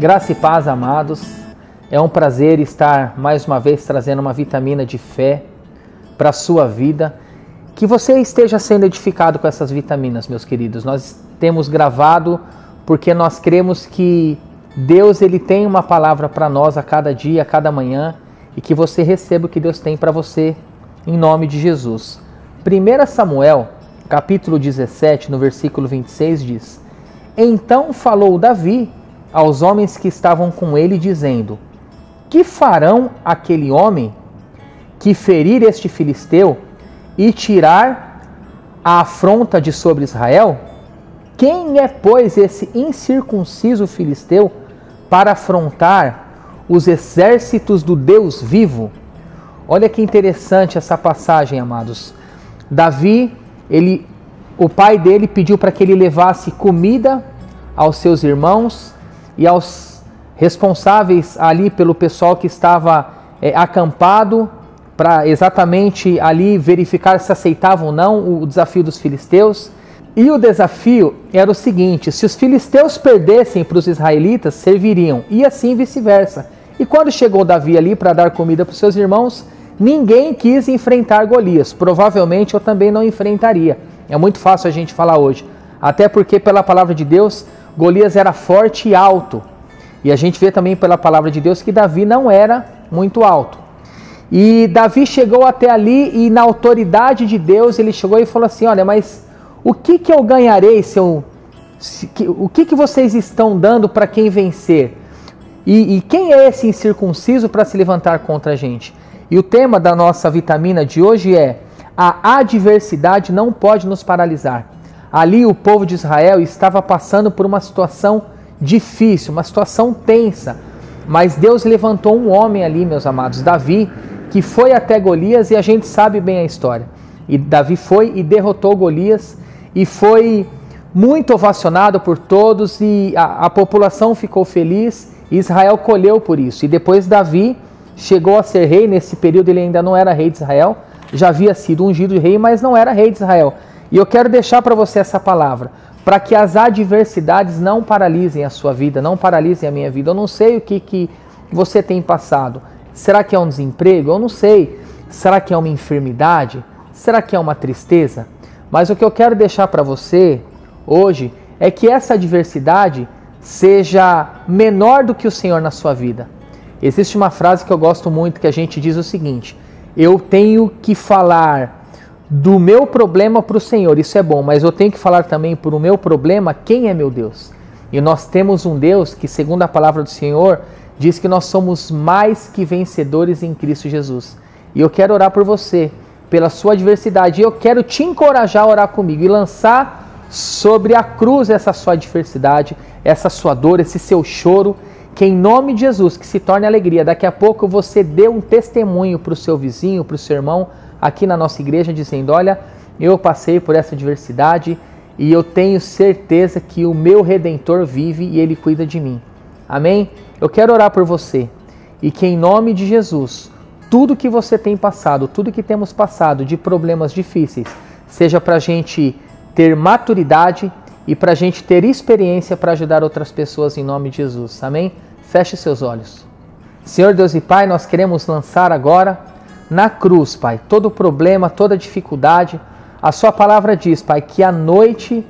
Graça e paz, amados. É um prazer estar mais uma vez trazendo uma vitamina de fé para a sua vida. Que você esteja sendo edificado com essas vitaminas, meus queridos. Nós temos gravado porque nós cremos que Deus ele tem uma palavra para nós a cada dia, a cada manhã, e que você receba o que Deus tem para você em nome de Jesus. 1 Samuel, capítulo 17, no versículo 26 diz: Então falou Davi aos homens que estavam com ele, dizendo: Que farão aquele homem que ferir este filisteu e tirar a afronta de sobre Israel? Quem é, pois, esse incircunciso filisteu para afrontar os exércitos do Deus vivo? Olha que interessante essa passagem, amados. Davi, ele, o pai dele pediu para que ele levasse comida aos seus irmãos e aos responsáveis ali pelo pessoal que estava é, acampado para exatamente ali verificar se aceitavam ou não o desafio dos filisteus. E o desafio era o seguinte: se os filisteus perdessem para os israelitas, serviriam, e assim vice-versa. E quando chegou Davi ali para dar comida para os seus irmãos, ninguém quis enfrentar Golias. Provavelmente eu também não enfrentaria. É muito fácil a gente falar hoje. Até porque, pela palavra de Deus, Golias era forte e alto. E a gente vê também pela palavra de Deus que Davi não era muito alto. E Davi chegou até ali e na autoridade de Deus ele chegou e falou assim: Olha, mas o que, que eu ganharei se eu. Se, que, o que, que vocês estão dando para quem vencer? E, e quem é esse incircunciso para se levantar contra a gente? E o tema da nossa vitamina de hoje é: a adversidade não pode nos paralisar. Ali o povo de Israel estava passando por uma situação difícil, uma situação tensa. Mas Deus levantou um homem ali, meus amados, Davi, que foi até Golias e a gente sabe bem a história. E Davi foi e derrotou Golias e foi muito ovacionado por todos e a, a população ficou feliz Israel colheu por isso. E depois Davi chegou a ser rei, nesse período ele ainda não era rei de Israel, já havia sido ungido de rei, mas não era rei de Israel. E eu quero deixar para você essa palavra, para que as adversidades não paralisem a sua vida, não paralisem a minha vida. Eu não sei o que, que você tem passado. Será que é um desemprego? Eu não sei. Será que é uma enfermidade? Será que é uma tristeza? Mas o que eu quero deixar para você hoje é que essa adversidade seja menor do que o Senhor na sua vida. Existe uma frase que eu gosto muito que a gente diz o seguinte: eu tenho que falar do meu problema para o Senhor, isso é bom, mas eu tenho que falar também para o meu problema quem é meu Deus. E nós temos um Deus que, segundo a palavra do Senhor, diz que nós somos mais que vencedores em Cristo Jesus. E eu quero orar por você, pela sua adversidade, e eu quero te encorajar a orar comigo e lançar sobre a cruz essa sua adversidade, essa sua dor, esse seu choro, que em nome de Jesus, que se torne alegria. Daqui a pouco você dê um testemunho para o seu vizinho, para o seu irmão, aqui na nossa igreja dizendo: Olha, eu passei por essa adversidade e eu tenho certeza que o meu redentor vive e ele cuida de mim. Amém? Eu quero orar por você e que em nome de Jesus, tudo que você tem passado, tudo que temos passado de problemas difíceis, seja para a gente ter maturidade e para a gente ter experiência para ajudar outras pessoas em nome de Jesus. Amém? Feche seus olhos. Senhor Deus e Pai, nós queremos lançar agora na cruz, Pai, todo problema, toda dificuldade. A Sua palavra diz, Pai, que a noite,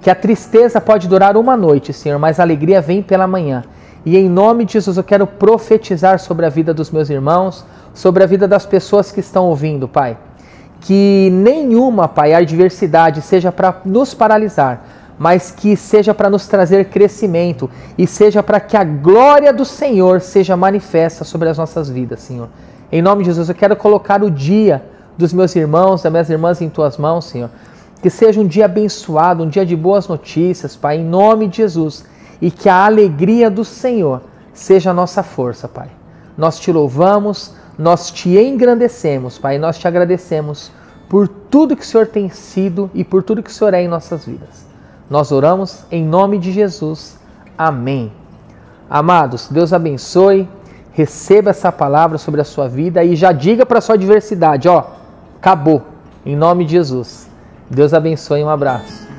que a tristeza pode durar uma noite, Senhor, mas a alegria vem pela manhã. E em nome de Jesus eu quero profetizar sobre a vida dos meus irmãos, sobre a vida das pessoas que estão ouvindo, Pai. Que nenhuma, Pai, adversidade seja para nos paralisar, mas que seja para nos trazer crescimento e seja para que a glória do Senhor seja manifesta sobre as nossas vidas, Senhor. Em nome de Jesus, eu quero colocar o dia dos meus irmãos, das minhas irmãs em tuas mãos, Senhor. Que seja um dia abençoado, um dia de boas notícias, Pai, em nome de Jesus. E que a alegria do Senhor seja a nossa força, Pai. Nós te louvamos, nós te engrandecemos, Pai, nós te agradecemos por tudo que o Senhor tem sido e por tudo que o Senhor é em nossas vidas. Nós oramos em nome de Jesus. Amém. Amados, Deus abençoe receba essa palavra sobre a sua vida e já diga para a sua adversidade, ó, acabou, em nome de Jesus. Deus abençoe, um abraço.